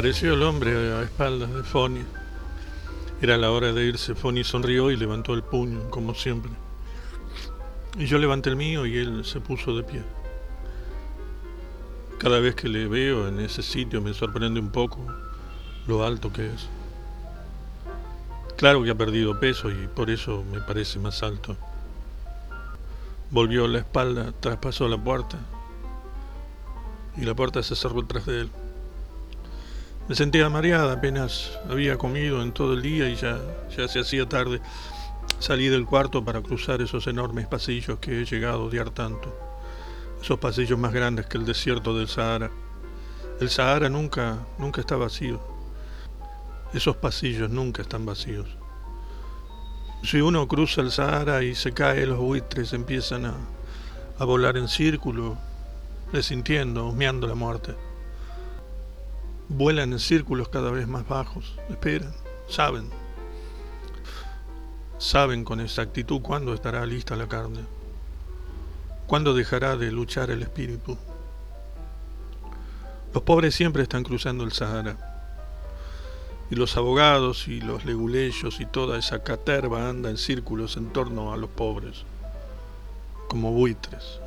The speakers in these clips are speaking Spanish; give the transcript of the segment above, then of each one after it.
Apareció el hombre a espaldas de Foni. Era la hora de irse. Foni sonrió y levantó el puño, como siempre. Y yo levanté el mío y él se puso de pie. Cada vez que le veo en ese sitio me sorprende un poco lo alto que es. Claro que ha perdido peso y por eso me parece más alto. Volvió la espalda, traspasó la puerta y la puerta se cerró tras de él. Me sentía mareada, apenas había comido en todo el día y ya, ya se hacía tarde. Salí del cuarto para cruzar esos enormes pasillos que he llegado a odiar tanto. Esos pasillos más grandes que el desierto del Sahara. El Sahara nunca, nunca está vacío. Esos pasillos nunca están vacíos. Si uno cruza el Sahara y se cae, los buitres empiezan a, a volar en círculo, desintiendo, humeando la muerte. Vuelan en círculos cada vez más bajos, esperan, saben. Saben con exactitud cuándo estará lista la carne, cuándo dejará de luchar el espíritu. Los pobres siempre están cruzando el Sahara y los abogados y los leguleyos y toda esa caterva anda en círculos en torno a los pobres, como buitres.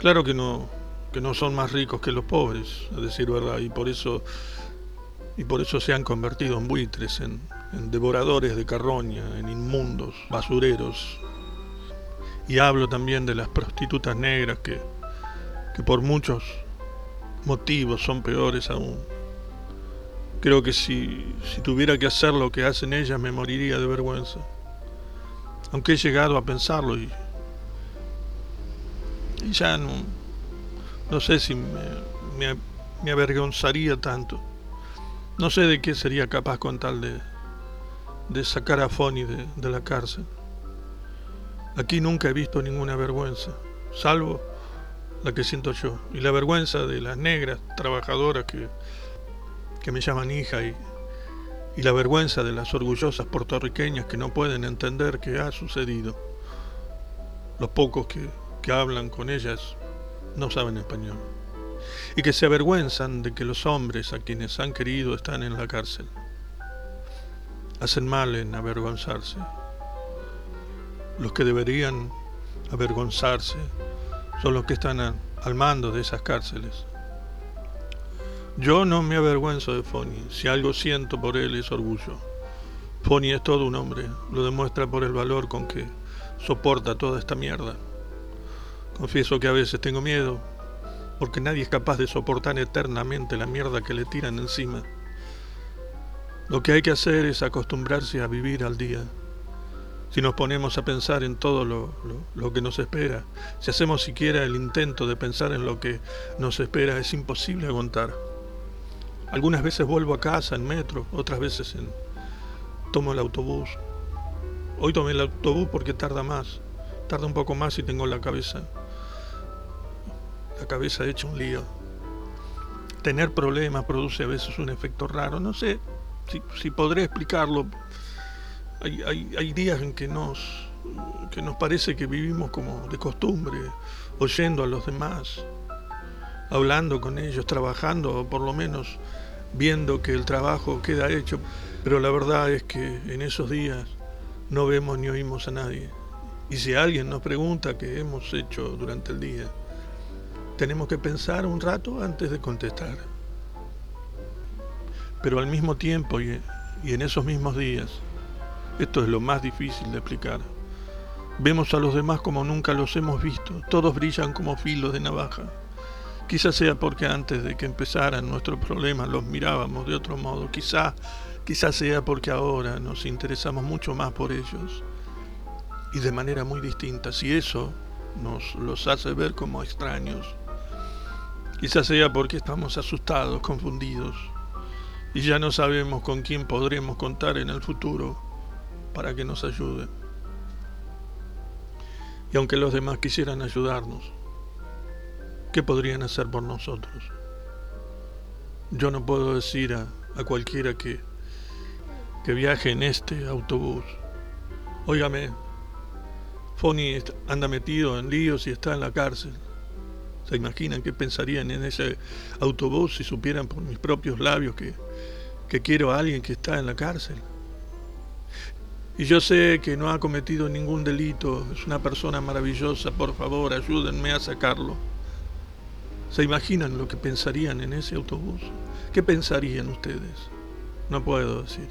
Claro que no, que no son más ricos que los pobres, a decir verdad, y por eso, y por eso se han convertido en buitres, en, devoradores de carroña, en inmundos, basureros. Y hablo también de las prostitutas negras que, que por muchos motivos son peores aún. Creo que si, si tuviera que hacer lo que hacen ellas me moriría de vergüenza. Aunque he llegado a pensarlo y, y ya no, no sé si me, avergonzaría tanto. No sé de qué sería capaz con tal de, sacar a Fonny de, la cárcel. Aquí nunca he visto ninguna vergüenza, salvo la que siento yo, y la vergüenza de las negras trabajadoras que me llaman hija y, la vergüenza de las orgullosas puertorriqueñas que no pueden entender qué ha sucedido. Los pocos que hablan con ellas no saben español y que se avergüenzan de que los hombres a quienes han querido están en la cárcel. Hacen mal en avergonzarse. Los que deberían avergonzarse son los que están al mando de esas cárceles. Yo no me avergüenzo de Foni. Si algo siento por él es orgullo. Foni es todo un hombre. Lo demuestra por el valor con que soporta toda esta mierda. Confieso que a veces tengo miedo, porque nadie es capaz de soportar eternamente la mierda que le tiran encima. Lo que hay que hacer es acostumbrarse a vivir al día. Si nos ponemos a pensar en todo lo, que nos espera, si hacemos siquiera el intento de pensar en lo que nos espera, es imposible aguantar. Algunas veces vuelvo a casa en metro, otras veces en... tomo el autobús. Hoy tomé el autobús porque tarda más, tarda un poco más y tengo la cabeza, la cabeza hecha un lío. Tener problemas produce a veces un efecto raro, no sé si, podré explicarlo. Hay, hay, hay días en que nos, que nos parece que vivimos como de costumbre, oyendo a los demás, hablando con ellos, trabajando, o por lo menos viendo que el trabajo queda hecho. Pero la verdad es que en esos días no vemos ni oímos a nadie. Y si alguien nos pregunta qué hemos hecho durante el día, tenemos que pensar un rato antes de contestar. Pero al mismo tiempo y, en esos mismos días, esto es lo más difícil de explicar, vemos a los demás como nunca los hemos visto, todos brillan como filos de navaja. Quizás sea porque antes de que empezaran nuestros problemas los mirábamos de otro modo. Quizá, quizás sea porque ahora nos interesamos mucho más por ellos y de manera muy distinta. Si eso nos los hace ver como extraños. Quizás sea porque estamos asustados, confundidos y ya no sabemos con quién podremos contar en el futuro para que nos ayude. Y aunque los demás quisieran ayudarnos, ¿qué podrían hacer por nosotros? Yo no puedo decir a, a cualquiera que, que viaje en este autobús, óigame, Foni anda metido en líos y está en la cárcel. ¿Se imaginan qué pensarían en ese autobús si supieran por mis propios labios que, que quiero a alguien que está en la cárcel? Y yo sé que no ha cometido ningún delito, es una persona maravillosa, por favor, ayúdenme a sacarlo. ¿Se imaginan lo que pensarían en ese autobús? ¿Qué pensarían ustedes? No puedo decir.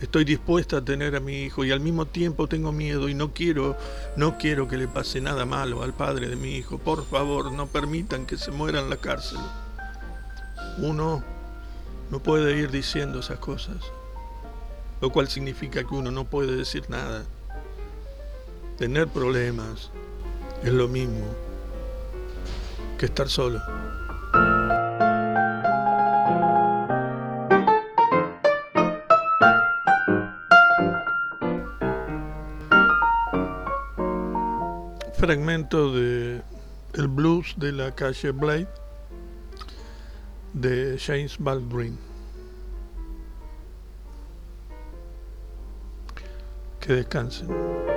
Estoy dispuesta a tener a mi hijo y al mismo tiempo tengo miedo y no quiero, no quiero que le pase nada malo al padre de mi hijo. Por favor, no permitan que se muera en la cárcel. Uno no puede ir diciendo esas cosas lo cual significa que uno no puede decir nada. Tener problemas es lo mismo que estar solo. Fragmento de El blues de la calle Blade de James Baldwin. que descansen.